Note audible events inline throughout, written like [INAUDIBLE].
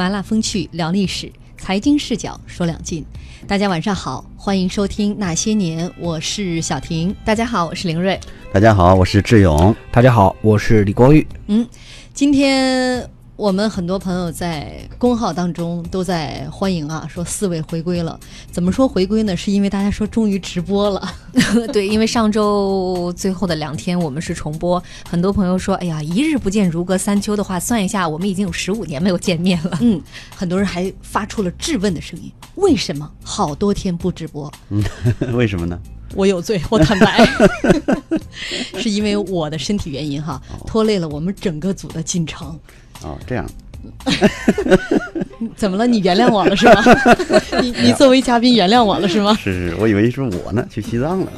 麻辣风趣聊历史，财经视角说两晋。大家晚上好，欢迎收听《那些年》，我是小婷。大家好，我是凌睿。大家好，我是志勇。大家好，我是李光玉。嗯，今天。我们很多朋友在公号当中都在欢迎啊，说四位回归了。怎么说回归呢？是因为大家说终于直播了。[LAUGHS] 对，因为上周最后的两天我们是重播，很多朋友说：“哎呀，一日不见如隔三秋的话，算一下，我们已经有十五年没有见面了。”嗯，很多人还发出了质问的声音：为什么好多天不直播？嗯，[LAUGHS] 为什么呢？我有罪，[LAUGHS] 我坦白，[LAUGHS] 是因为我的身体原因哈，拖累了我们整个组的进程。哦，这样，[LAUGHS] 怎么了？你原谅我了是吗？你你作为嘉宾原谅我了是吗？是是，我以为是我呢，去西藏了，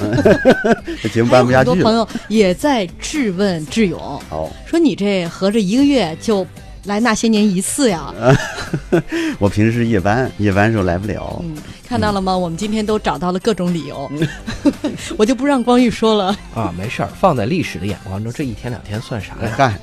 这节目办不下去很多朋友也在质问志勇，哦，说你这合着一个月就。来那些年一次呀！[LAUGHS] 我平时是夜班，夜班时候来不了。嗯，看到了吗？我们今天都找到了各种理由，[LAUGHS] 我就不让光玉说了啊。没事儿，放在历史的眼光中，这一天两天算啥呀？[LAUGHS] 干！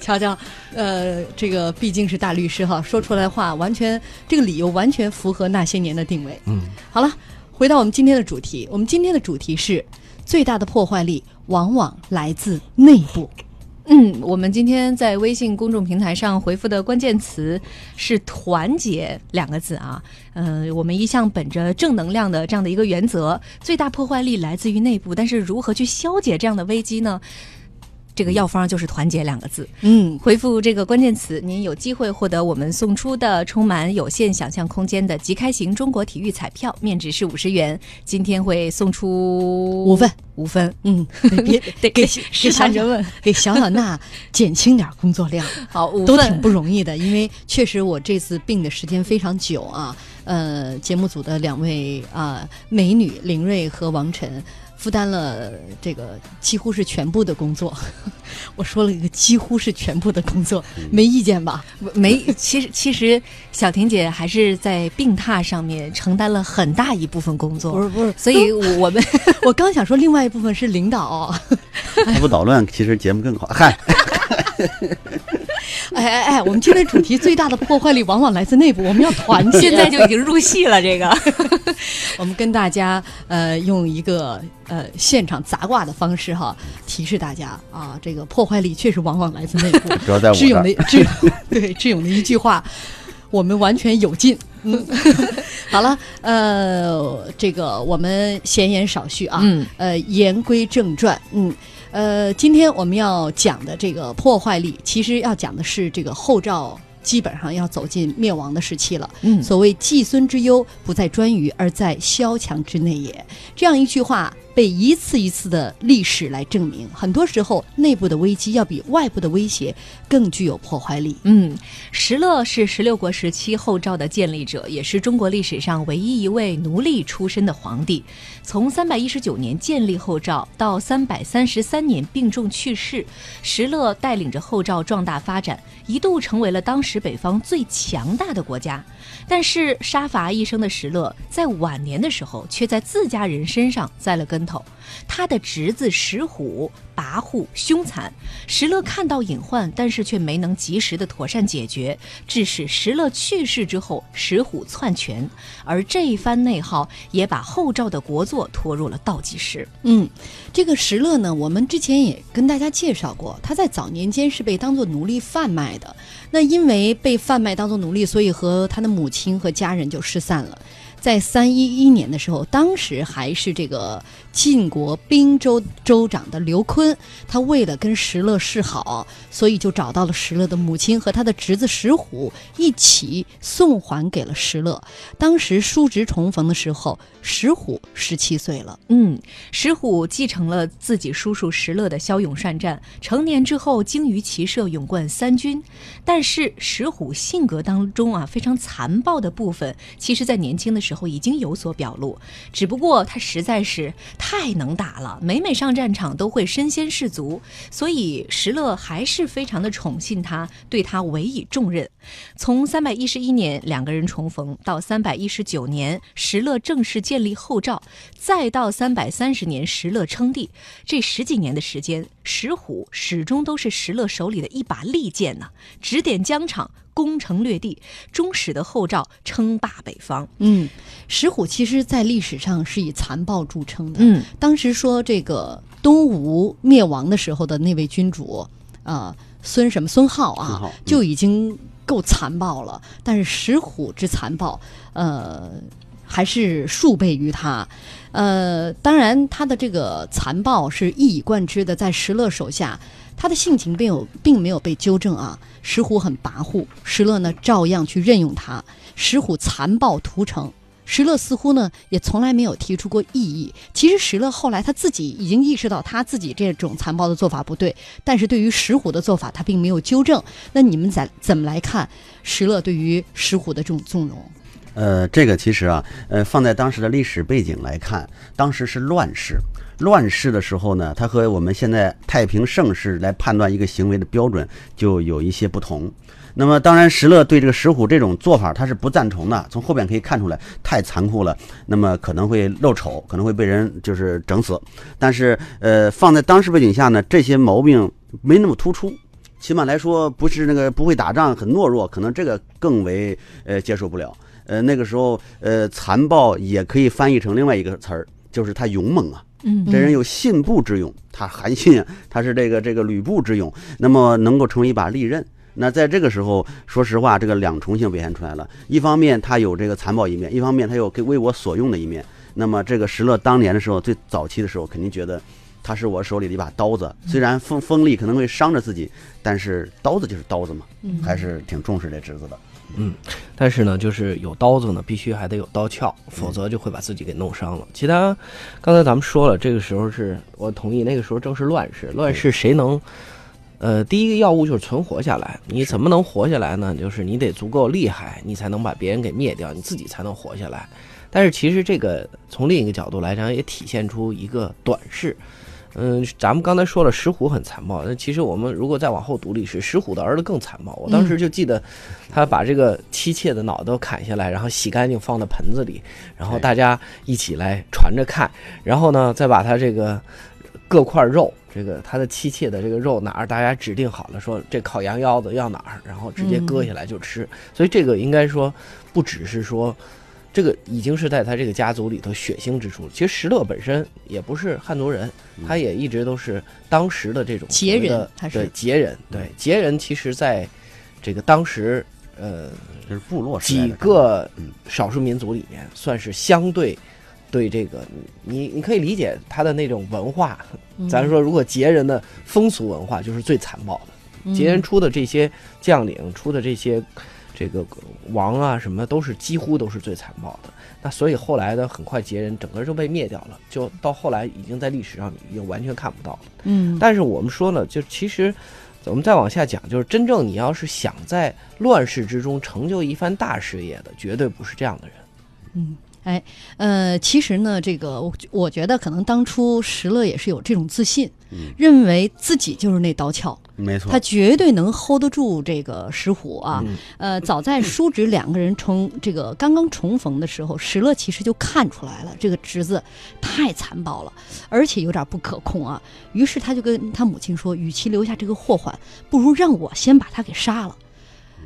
瞧瞧，呃，这个毕竟是大律师哈，说出来话完全这个理由完全符合那些年的定位。嗯，好了，回到我们今天的主题，我们今天的主题是最大的破坏力往往来自内部。嗯，我们今天在微信公众平台上回复的关键词是“团结”两个字啊。嗯，我们一向本着正能量的这样的一个原则，最大破坏力来自于内部，但是如何去消解这样的危机呢？这个药方就是“团结”两个字。嗯，回复这个关键词，您有机会获得我们送出的充满有限想象空间的即开型中国体育彩票，面值是五十元。今天会送出五份，五份。嗯，[LAUGHS] 别 [LAUGHS] 得给给小人问，给小小娜减轻点工作量。[LAUGHS] 好，都挺不容易的，因为确实我这次病的时间非常久啊。呃，节目组的两位啊美女林瑞和王晨。负担了这个几乎是全部的工作，[LAUGHS] 我说了一个几乎是全部的工作，没意见吧？没，其实其实小婷姐还是在病榻上面承担了很大一部分工作，不是不是，所以我们 [LAUGHS] 我刚想说另外一部分是领导，[LAUGHS] 不捣乱，其实节目更好。嗨。[LAUGHS] 哎哎哎！我们今天主题最大的破坏力往往来自内部，我们要团结。现在就已经入戏了，这个。[LAUGHS] 我们跟大家呃用一个呃现场砸挂的方式哈，提示大家啊，这个破坏力确实往往来自内部。主要在我志勇的志 [LAUGHS] 对志勇的一句话，我们完全有劲。嗯，好了，呃，这个我们闲言少叙啊，嗯，呃，言归正传，嗯。呃，今天我们要讲的这个破坏力，其实要讲的是这个后赵基本上要走进灭亡的时期了。嗯，所谓季孙之忧不在颛臾，而在萧墙之内也。这样一句话。被一次一次的历史来证明，很多时候内部的危机要比外部的威胁更具有破坏力。嗯，石勒是十六国时期后赵的建立者，也是中国历史上唯一一位奴隶出身的皇帝。从三百一十九年建立后赵到三百三十三年病重去世，石勒带领着后赵壮大发展，一度成为了当时北方最强大的国家。但是杀伐一生的石勒，在晚年的时候，却在自家人身上栽了跟头。他的侄子石虎。跋扈凶残，石勒看到隐患，但是却没能及时的妥善解决，致使石勒去世之后，石虎篡权，而这一番内耗也把后赵的国祚拖入了倒计时。嗯，这个石勒呢，我们之前也跟大家介绍过，他在早年间是被当做奴隶贩卖的。那因为被贩卖当做奴隶，所以和他的母亲亲和家人就失散了。在三一一年的时候，当时还是这个晋国滨州州长的刘坤，他为了跟石勒示好，所以就找到了石勒的母亲和他的侄子石虎一起送还给了石勒。当时叔侄重逢的时候，石虎十七岁了。嗯，石虎继承了自己叔叔石勒的骁勇善战，成年之后精于骑射，勇冠三军。但是石虎性格当中啊非常残暴的部分，其实在年轻的时候已经有所表露。只不过他实在是太能打了，每每上战场都会身先士卒，所以石勒还是非常的宠信他，对他委以重任。从三百一十一年两个人重逢到三百一十九年石勒正式建立后赵，再到三百三十年石勒称帝，这十几年的时间。石虎始终都是石勒手里的一把利剑呢，指点疆场，攻城略地，终使得后赵称霸北方。嗯，石虎其实在历史上是以残暴著称的。嗯，当时说这个东吴灭亡的时候的那位君主，啊、孙什么孙浩啊浩，嗯就已经够残暴了。但是石虎之残暴，呃，还是数倍于他。呃，当然他的这个残暴是一以贯之的，在石勒手下。他的性情并有并没有被纠正啊，石虎很跋扈，石勒呢照样去任用他。石虎残暴屠城，石勒似乎呢也从来没有提出过异议。其实石勒后来他自己已经意识到他自己这种残暴的做法不对，但是对于石虎的做法他并没有纠正。那你们怎怎么来看石勒对于石虎的这种纵容？呃，这个其实啊，呃，放在当时的历史背景来看，当时是乱世。乱世的时候呢，它和我们现在太平盛世来判断一个行为的标准就有一些不同。那么，当然石勒对这个石虎这种做法他是不赞同的。从后边可以看出来，太残酷了，那么可能会露丑，可能会被人就是整死。但是，呃，放在当时背景下呢，这些毛病没那么突出。起码来说，不是那个不会打仗、很懦弱，可能这个更为呃接受不了。呃，那个时候，呃，残暴也可以翻译成另外一个词儿，就是他勇猛啊。嗯这人有信步之勇，他韩信，他是这个这个吕布之勇，那么能够成为一把利刃。那在这个时候，说实话，这个两重性表现出来了。一方面他有这个残暴一面，一方面他有给为我所用的一面。那么这个石勒当年的时候，最早期的时候，肯定觉得他是我手里的一把刀子，虽然锋锋利可能会伤着自己，但是刀子就是刀子嘛，嗯还是挺重视这侄子的。但是呢，就是有刀子呢，必须还得有刀鞘，否则就会把自己给弄伤了。其他，刚才咱们说了，这个时候是我同意，那个时候正是乱世，乱世谁能？呃，第一个要务就是存活下来。你怎么能活下来呢？就是你得足够厉害，你才能把别人给灭掉，你自己才能活下来。但是其实这个从另一个角度来讲，也体现出一个短视。嗯，咱们刚才说了，石虎很残暴。那其实我们如果再往后读历史，石虎的儿子更残暴。我当时就记得，他把这个妻妾的脑袋都砍下来，然后洗干净放在盆子里，然后大家一起来传着看，然后呢，再把他这个各块肉，这个他的妻妾的这个肉哪儿大家指定好了，说这烤羊腰子要哪儿，然后直接割下来就吃。所以这个应该说不只是说。这个已经是在他这个家族里头血腥之处了。其实石勒本身也不是汉族人，他也一直都是当时的这种羯所谓的人他是对羯人，对羯人，其实在这个当时呃就是部落几个嗯少数民族里面，算是相对对这个你你可以理解他的那种文化。嗯咱说，如果羯人的风俗文化就是最残暴的，嗯羯人出的这些将领出的这些这个王啊什么，都是几乎都是最残暴的。那所以后来的很快杰人整个就被灭掉了，就到后来已经在历史上已经完全看不到了。嗯但是我们说呢，就其实我们再往下讲，就是真正你要是想在乱世之中成就一番大事业的，绝对不是这样的人。嗯，哎，呃，其实呢，这个我我觉得可能当初石勒也是有这种自信，嗯认为自己就是那刀鞘，没错他，绝对能 hold 得住这个石虎啊。嗯呃，早在叔侄两个人重这个刚刚重逢的时候，石勒其实就看出来了，这个侄子太残暴了，而且有点不可控啊。于是他就跟他母亲说，与其留下这个祸患，不如让我先把他给杀了。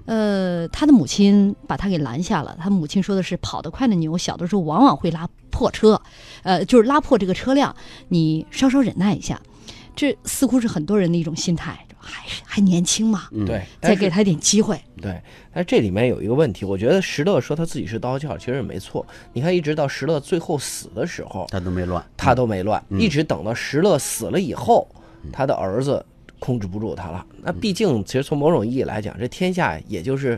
呃，他的母亲把他给拦下了。他母亲说的是：跑得快的牛，小的时候往往会拉破车，呃，就是拉破这个车辆。你稍稍忍耐一下。这似乎是很多人的一种心态，还是还年轻嘛，嗯，对，再给他一点机会。对，但是这里面有一个问题，我觉得石勒说他自己是刀鞘，其实也没错。你看，一直到石勒最后死的时候，他都没乱，他都没乱，嗯一直等到石勒死了以后，他的儿子控制不住他了。那毕竟，其实从某种意义来讲，这天下也就是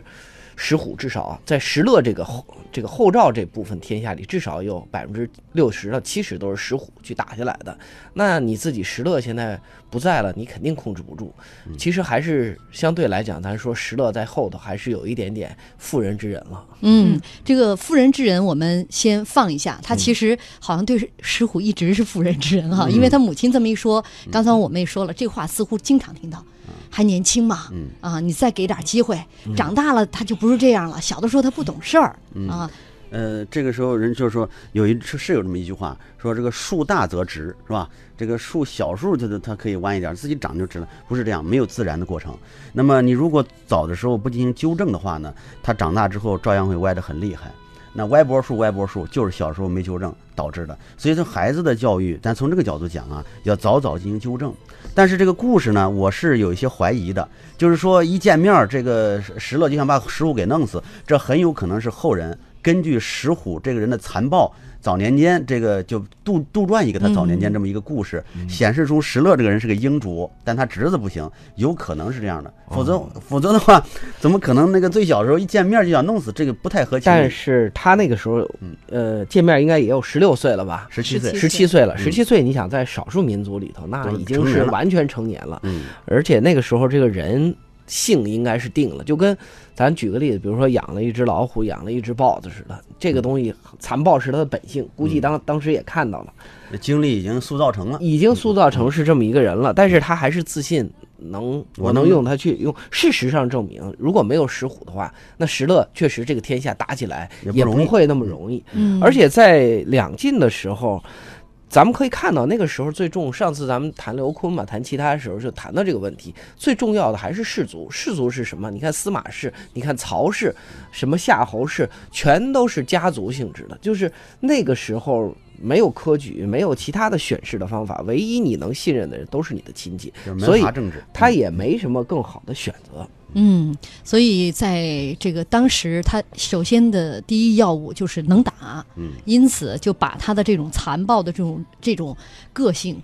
石虎，至少在石勒这个后这个后赵这部分天下里，至少有百分之六十到七十都是石虎去打下来的。那你自己石勒现在不在了，你肯定控制不住。其实还是相对来讲，咱说石勒在后头还是有一点点妇人之仁了。嗯，这个妇人之仁我们先放一下，他其实好像对石虎一直是妇人之仁哈，因为他母亲这么一说，刚才我们也说了，这话似乎经常听到，还年轻嘛，啊，你再给点机会，长大了他就不是这样了，小的时候他不懂事儿啊。呃，这个时候人就说有一是是有这么一句话，说这个树大则直，是吧？这个树小树它它可以弯一点，自己长就直了，不是这样，没有自然的过程。那么你如果早的时候不进行纠正的话呢，它长大之后照样会歪得很厉害。那歪脖树歪脖树就是小时候没纠正导致的。所以说孩子的教育，咱从这个角度讲啊，要早早进行纠正。但是这个故事呢，我是有一些怀疑的，就是说一见面这个石勒就想把石虎给弄死，这很有可能是后人。根据石虎这个人的残暴，早年间这个就杜杜撰一个他早年间这么一个故事，显示出石勒这个人是个英主，但他侄子不行，有可能是这样的，否则否则的话，怎么可能那个最小的时候一见面就想弄死这个不太合情？但是他那个时候，呃，见面应该也有十六岁了吧？十七岁，十七岁。了，十七岁，你想在少数民族里头，那已经是完全成年了，嗯，而且那个时候这个人。性应该是定了，就跟咱举个例子，比如说养了一只老虎，养了一只豹子似的，这个东西残暴是它的本性，估计当当时也看到了，经历已经塑造成了，已经塑造成是这么一个人了，但是他还是自信能，我能用他去用。事实上证明，如果没有石虎的话，那石勒确实这个天下打起来也不会那么容易，嗯，而且在两晋的时候。咱们可以看到，那个时候最重。上次咱们谈刘琨嘛，谈其他的时候就谈到这个问题。最重要的还是氏族，氏族是什么？你看司马氏，你看曹氏，什么夏侯氏，全都是家族性质的。就是那个时候没有科举，没有其他的选士的方法，唯一你能信任的人都是你的亲戚，所以他也没什么更好的选择。所以在这个当时，他首先的第一要务就是能打，嗯，因此就把他的这种残暴的这种这种个性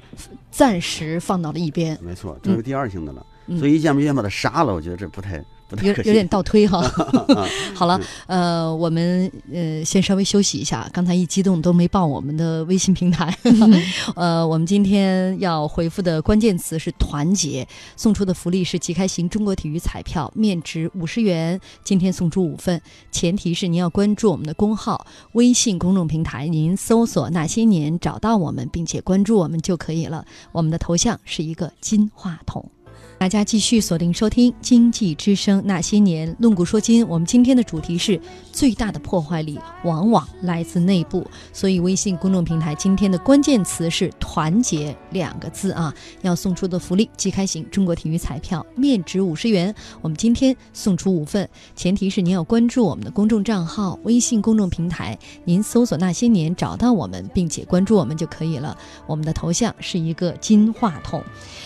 暂时放到了一边。没错，这是第二性的了。所以一见不见把他杀了，我觉得这不太。有 [LAUGHS] 有点倒推哈，[LAUGHS] 好了，呃，我们呃先稍微休息一下，刚才一激动都没报我们的微信平台，[LAUGHS] 呃，我们今天要回复的关键词是团结，送出的福利是即开型中国体育彩票，面值五十元，今天送出五份，前提是您要关注我们的公号微信公众平台，您搜索那些年找到我们，并且关注我们就可以了，我们的头像是一个金话筒。大家继续锁定收听《经济之声那些年》，论古说今。我们今天的主题是最大的破坏力往往来自内部，所以微信公众平台今天的关键词是“团结”两个字啊！要送出的福利即开型中国体育彩票，面值五十元，我们今天送出五份，前提是您要关注我们的公众账号微信公众平台，您搜索“那些年”找到我们，并且关注我们就可以了。我们的头像是一个金话筒。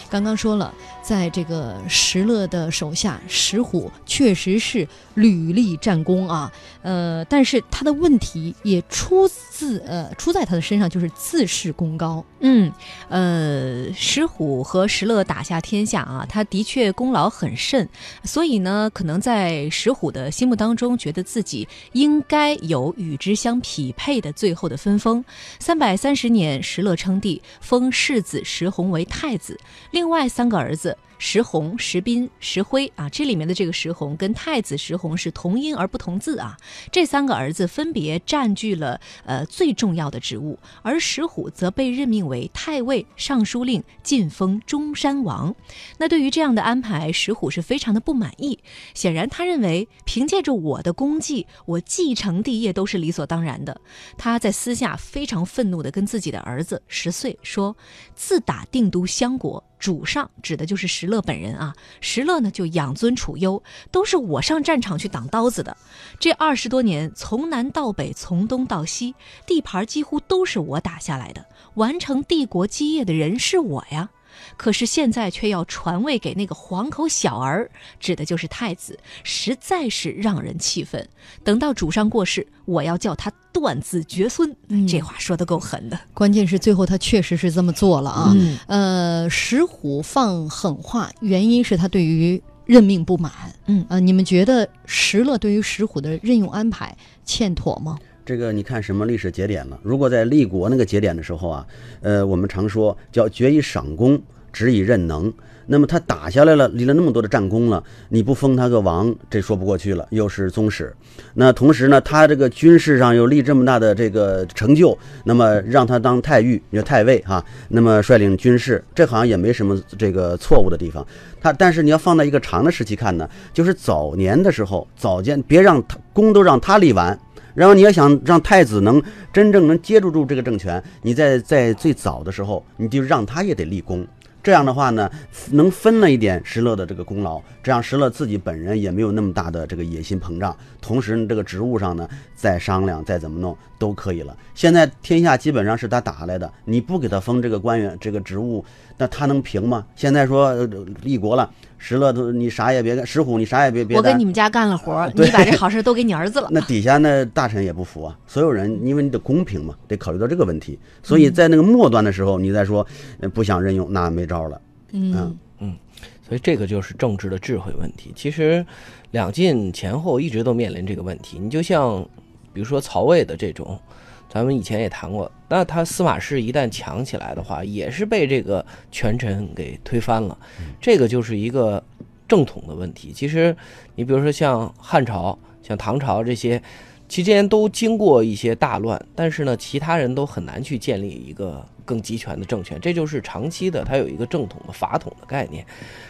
刚刚说了，在这个石勒的手下，石虎确实是屡立战功啊。呃，但是他的问题也出自呃出在他的身上，就是自视功高。嗯，呃，石虎和石勒打下天下啊，他的确功劳很甚，所以呢，可能在石虎的心目当中，觉得自己应该有与之相匹配的最后的分封。三百三十年，石勒称帝，封世子石弘为太子。另外三个儿子。石弘、石斌、石辉啊，这里面的这个石弘跟太子石弘是同音而不同字啊。这三个儿子分别占据了呃最重要的职务，而石虎则被任命为太尉、尚书令，晋封中山王。那对于这样的安排，石虎是非常的不满意。显然，他认为凭借着我的功绩，我继承帝业都是理所当然的。他在私下非常愤怒地跟自己的儿子十岁说：“自打定都襄国。”主上指的就是石勒本人啊，石勒呢就养尊处优，都是我上战场去挡刀子的。这二十多年，从南到北，从东到西，地盘几乎都是我打下来的，完成帝国基业的人是我呀。可是现在却要传位给那个黄口小儿，指的就是太子，实在是让人气愤。等到主上过世，我要叫他断子绝孙。这话说的够狠的。关键是最后他确实是这么做了啊。呃，石虎放狠话，原因是他对于任命不满。嗯呃，你们觉得石勒对于石虎的任用安排欠妥吗？这个你看什么历史节点了？如果在立国那个节点的时候啊，呃，我们常说叫决以赏功，职以任能。那么他打下来了，立了那么多的战功了，你不封他个王，这说不过去了。又是宗室，那同时呢，他这个军事上又立这么大的这个成就，那么让他当太尉，你说太尉哈，那么率领军事，这好像也没什么这个错误的地方。他但是你要放在一个长的时期看呢，就是早年的时候，早间别让他功都让他立完。然后你要想让太子能真正能接住住这个政权，你在在最早的时候，你就让他也得立功。这样的话呢，能分了一点石勒的这个功劳，这样石勒自己本人也没有那么大的这个野心膨胀。同时，这个职务上呢，再商量再怎么弄都可以了。现在天下基本上是他打来的，你不给他封这个官员这个职务，那他能平吗？现在说呃立国了，石勒都你啥也别干，石虎你啥也别别我给你。们家干了活儿，[LAUGHS] 你把这好事都给你儿子了。[LAUGHS] 那底下那，大臣也不服啊，所有人，因为你得公平嘛，得考虑到这个问题。所以在那个末端的时候，你再说呃不想任用，那没招了。嗯嗯所以这个就是政治的智慧问题。其实，两晋前后一直都面临这个问题。你就像，比如说曹魏的这种，咱们以前也谈过，那他司马氏一旦强起来的话，也是被这个权臣给推翻了。这个就是一个正统的问题。其实，你比如说像汉朝、像唐朝这些，期间都经过一些大乱，但是呢，其他人都很难去建立一个更集权的政权，这就是长期的，它有一个正统的法统的概念。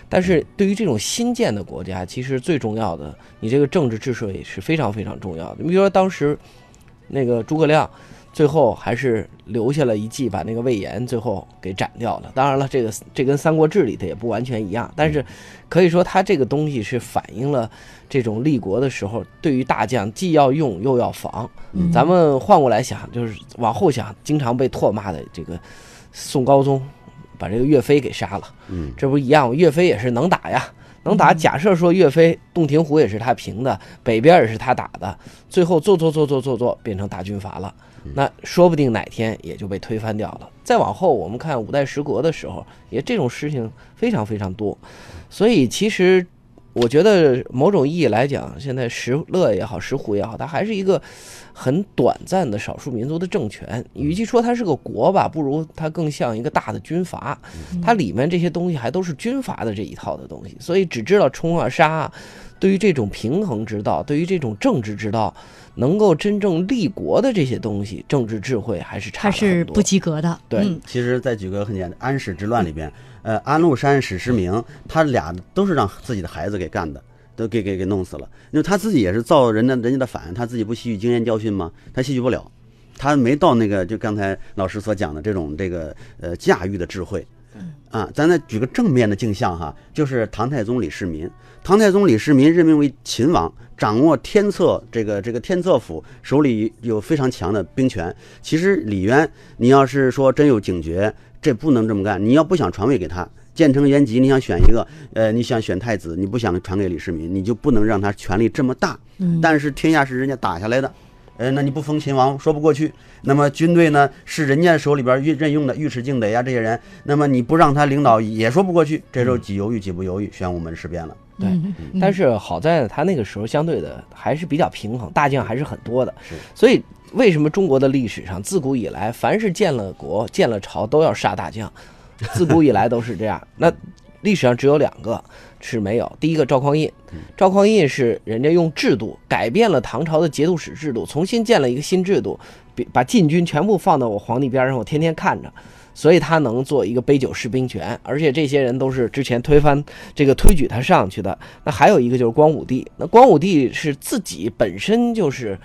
但是对于这种新建的国家，其实最重要的，你这个政治治水是非常非常重要的。你比如说当时那个诸葛亮，最后还是留下了一计，把那个魏延最后给斩掉了。当然了，这个这跟《三国志》里的也不完全一样，但是可以说他这个东西是反映了这种立国的时候，对于大将既要用又要防。嗯咱们换过来想，就是往后想，经常被唾骂的这个宋高宗，把这个岳飞给杀了。嗯，这不一样吗？岳飞也是能打呀，能打。假设说岳飞洞庭湖也是他平的，北边也是他打的，最后做做做做做做变成大军阀了，那说不定哪天也就被推翻掉了。再往后，我们看五代十国的时候，也这种事情非常非常多。所以其实我觉得某种意义来讲，现在石勒也好，石虎也好，它还是一个很短暂的少数民族的政权。与其说它是个国吧，不如它更像一个大的军阀。它里面这些东西还都是军阀的这一套的东西，所以只知道冲啊杀啊。对于这种平衡之道，对于这种政治之道，能够真正立国的这些东西，政治智慧还是差很多是不及格的。对嗯其实再举个很简单，安史之乱里边，呃，安禄山、史思明，他俩都是让自己的孩子给干的，都给给给弄死了。因为他自己也是造人家人家的反，他自己不吸取经验教训吗？他吸取不了，他没到那个就刚才老师所讲的这种这个呃驾驭的智慧。啊，咱再举个正面的镜像哈，就是唐太宗李世民。唐太宗李世民任命为秦王，掌握天策这个这个天策府，手里有非常强的兵权。其实李渊，你要是说真有警觉，这不能这么干。你要不想传位给他，建成元吉，你想选一个，呃，你想选太子，你不想传给李世民，你就不能让他权力这么大。嗯但是天下是人家打下来的，呃，那你不封秦王说不过去。那么军队呢是人家手里边任任用的尉迟敬德呀这些人，那么你不让他领导也说不过去。这时候几犹豫几不犹豫，玄武门事变了。对嗯但是好在他那个时候相对的还是比较平衡，大将还是很多的。所以为什么中国的历史上自古以来，凡是建了国、建了朝都要杀大将，自古以来都是这样。那历史上只有两个是没有，第一个赵匡胤，赵匡胤是人家用制度改变了唐朝的节度使制度，重新建了一个新制度，把禁军全部放到我皇帝边上，我天天看着。所以他能做一个杯酒释兵权，而且这些人都是之前推翻这个推举他上去的。那还有一个就是光武帝，那光武帝是自己本身就是，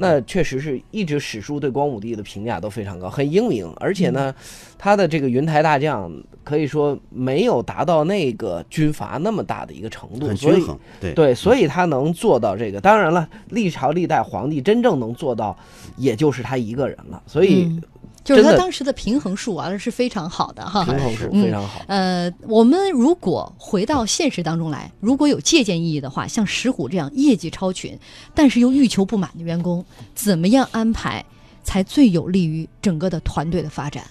那确实是一直史书对光武帝的评价都非常高，很英明，而且呢，他的这个云台大将可以说没有达到那个军阀那么大的一个程度，很所以均衡，对对，所以他能做到这个。当然了，历朝历代皇帝真正能做到，也就是他一个人了。所以嗯就是他当时的平衡术玩的是非常好的哈。平衡是嗯非常好。呃，我们如果回到现实当中来，如果有借鉴意义的话，像石虎这样业绩超群，但是又欲求不满的员工，怎么样安排才最有利于整个的团队的发展？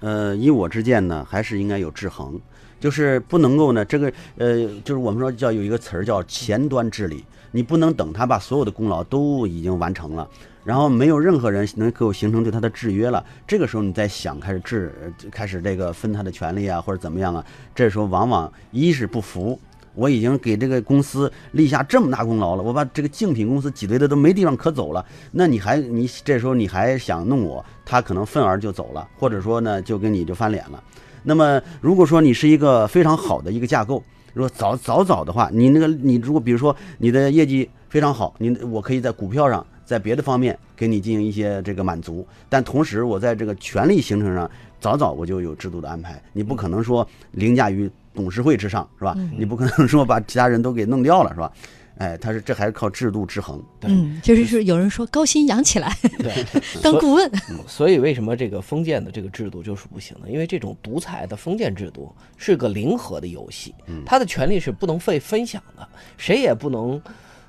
呃，以我之见呢，还是应该有制衡，就是不能够呢，这个呃，就是我们说叫有一个词儿叫前端治理，你不能等他把所有的功劳都已经完成了，然后没有任何人能够形成对他的制约了，这个时候你再想开始制，开始这个分他的权利啊，或者怎么样啊，这时候往往一是不服。我已经给这个公司立下这么大功劳了，我把这个竞品公司挤兑的都没地方可走了，那你还你这时候你还想弄我，他可能愤而就走了，或者说呢就跟你就翻脸了。那么如果说你是一个非常好的一个架构，如果早早早的话，你那个你如果比如说你的业绩非常好，你我可以在股票上。在别的方面给你进行一些这个满足，但同时我在这个权力形成上，早早我就有制度的安排。你不可能说凌驾于董事会之上，是吧？你不可能说把其他人都给弄掉了，是吧？哎，他是这还是靠制度制衡。嗯，就是 [LAUGHS] 是有人说高薪养起来对，[LAUGHS] 当顾问，[LAUGHS] 所以为什么这个封建的这个制度就是不行呢？因为这种独裁的封建制度是个零和的游戏，他的权利是不能被分享的，谁也不能，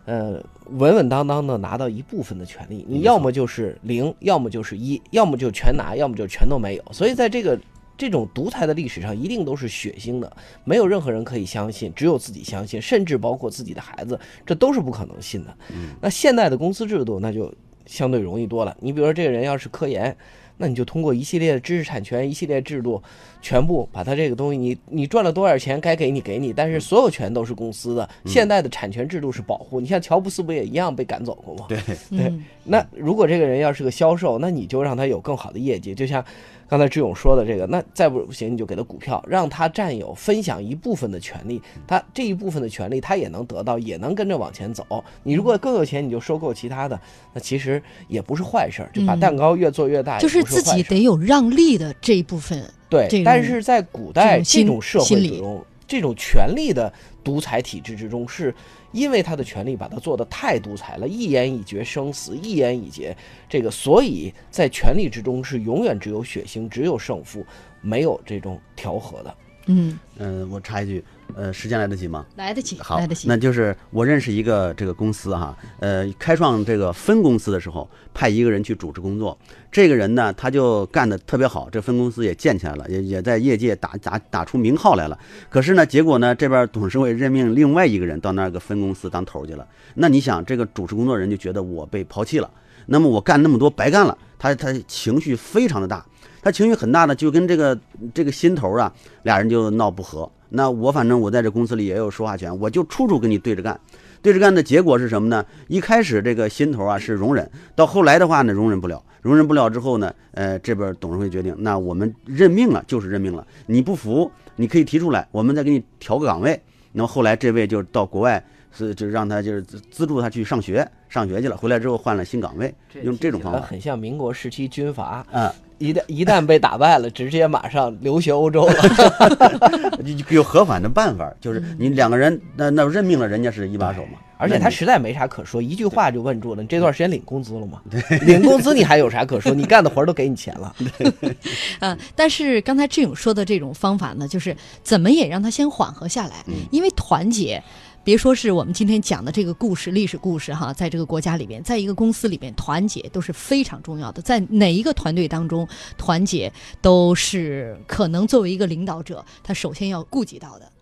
呃，稳稳当当的拿到一部分的权利。你要么就是零，要么就是一，要么就全拿，要么就全都没有。所以在这个这种独裁的历史上，一定都是血腥的，没有任何人可以相信，只有自己相信，甚至包括自己的孩子，这都是不可能信的。那现代的公司制度，那就相对容易多了。你比如说，这个人要是科研，那你就通过一系列的知识产权、一系列制度，全部把他这个东西，你你赚了多少钱，该给你给你，但是所有权都是公司的。现在的产权制度是保护，你像乔布斯不也一样被赶走过吗？对，对嗯那如果这个人要是个销售，那你就让他有更好的业绩，就像刚才志勇说的这个，那再不行你就给他股票，让他占有分享一部分的权利，他这一部分的权利他也能得到，也能跟着往前走。你如果更有钱，你就收购其他的，那其实也不是坏事儿，就把嗯蛋糕越做越大，就是自己得有让利的这一部分。对，但是在古代这种心这种社会之中，这种权力的独裁体制之中，是因为他的权力把他做得太独裁了，一言以决生死，一言以决这个，所以在权力之中是永远只有血腥，只有胜负，没有这种调和的。嗯，嗯，我插一句，呃，时间来得及吗？来得及，好来得，及。那就是我认识一个这个公司哈，呃，开创这个分公司的时候，派一个人去主持工作。这个人呢，他就干得特别好，这分公司也建起来了，也也在业界打打打出名号来了。可是呢，结果呢，这边董事会任命另外一个人到那个分公司当头去了。那你想，这个主持工作人就觉得我被抛弃了，那么我干那么多白干了，他他情绪非常的大。他情绪很大呢，就跟这个这个心头啊，俩人就闹不和。那我反正我在这公司里也有说话权，我就处处跟你对着干。对着干的结果是什么呢？一开始这个心头啊是容忍，到后来的话呢，容忍不了，容忍不了之后呢，呃，这边董事会决定，那我们任命了就是任命了，你不服你可以提出来，我们再给你调个岗位。那么后来这位就到国外，是就让他就是资资助他去上学，上学去了，回来之后换了新岗位，用这种方法。很像民国时期军阀，啊，一旦一旦被打败了，直接马上留学欧洲了。[LAUGHS] 有合法的办法，就是你两个人，那那任命了人家是一把手嘛，而且他实在没啥可说，一句话就问住了。你这段时间领工资了吗？[LAUGHS] 领工资你还有啥可说？你干的活儿都给你钱了。[LAUGHS] 啊，但是刚才志勇说的这种方法呢，就是怎么也让他先缓和下来，因为团结。别说是我们今天讲的这个故事，历史故事哈，在这个国家里面，在一个公司里面，团结都是非常重要的。在哪一个团队当中，团结都是可能作为一个领导者，他首先要顾及到的。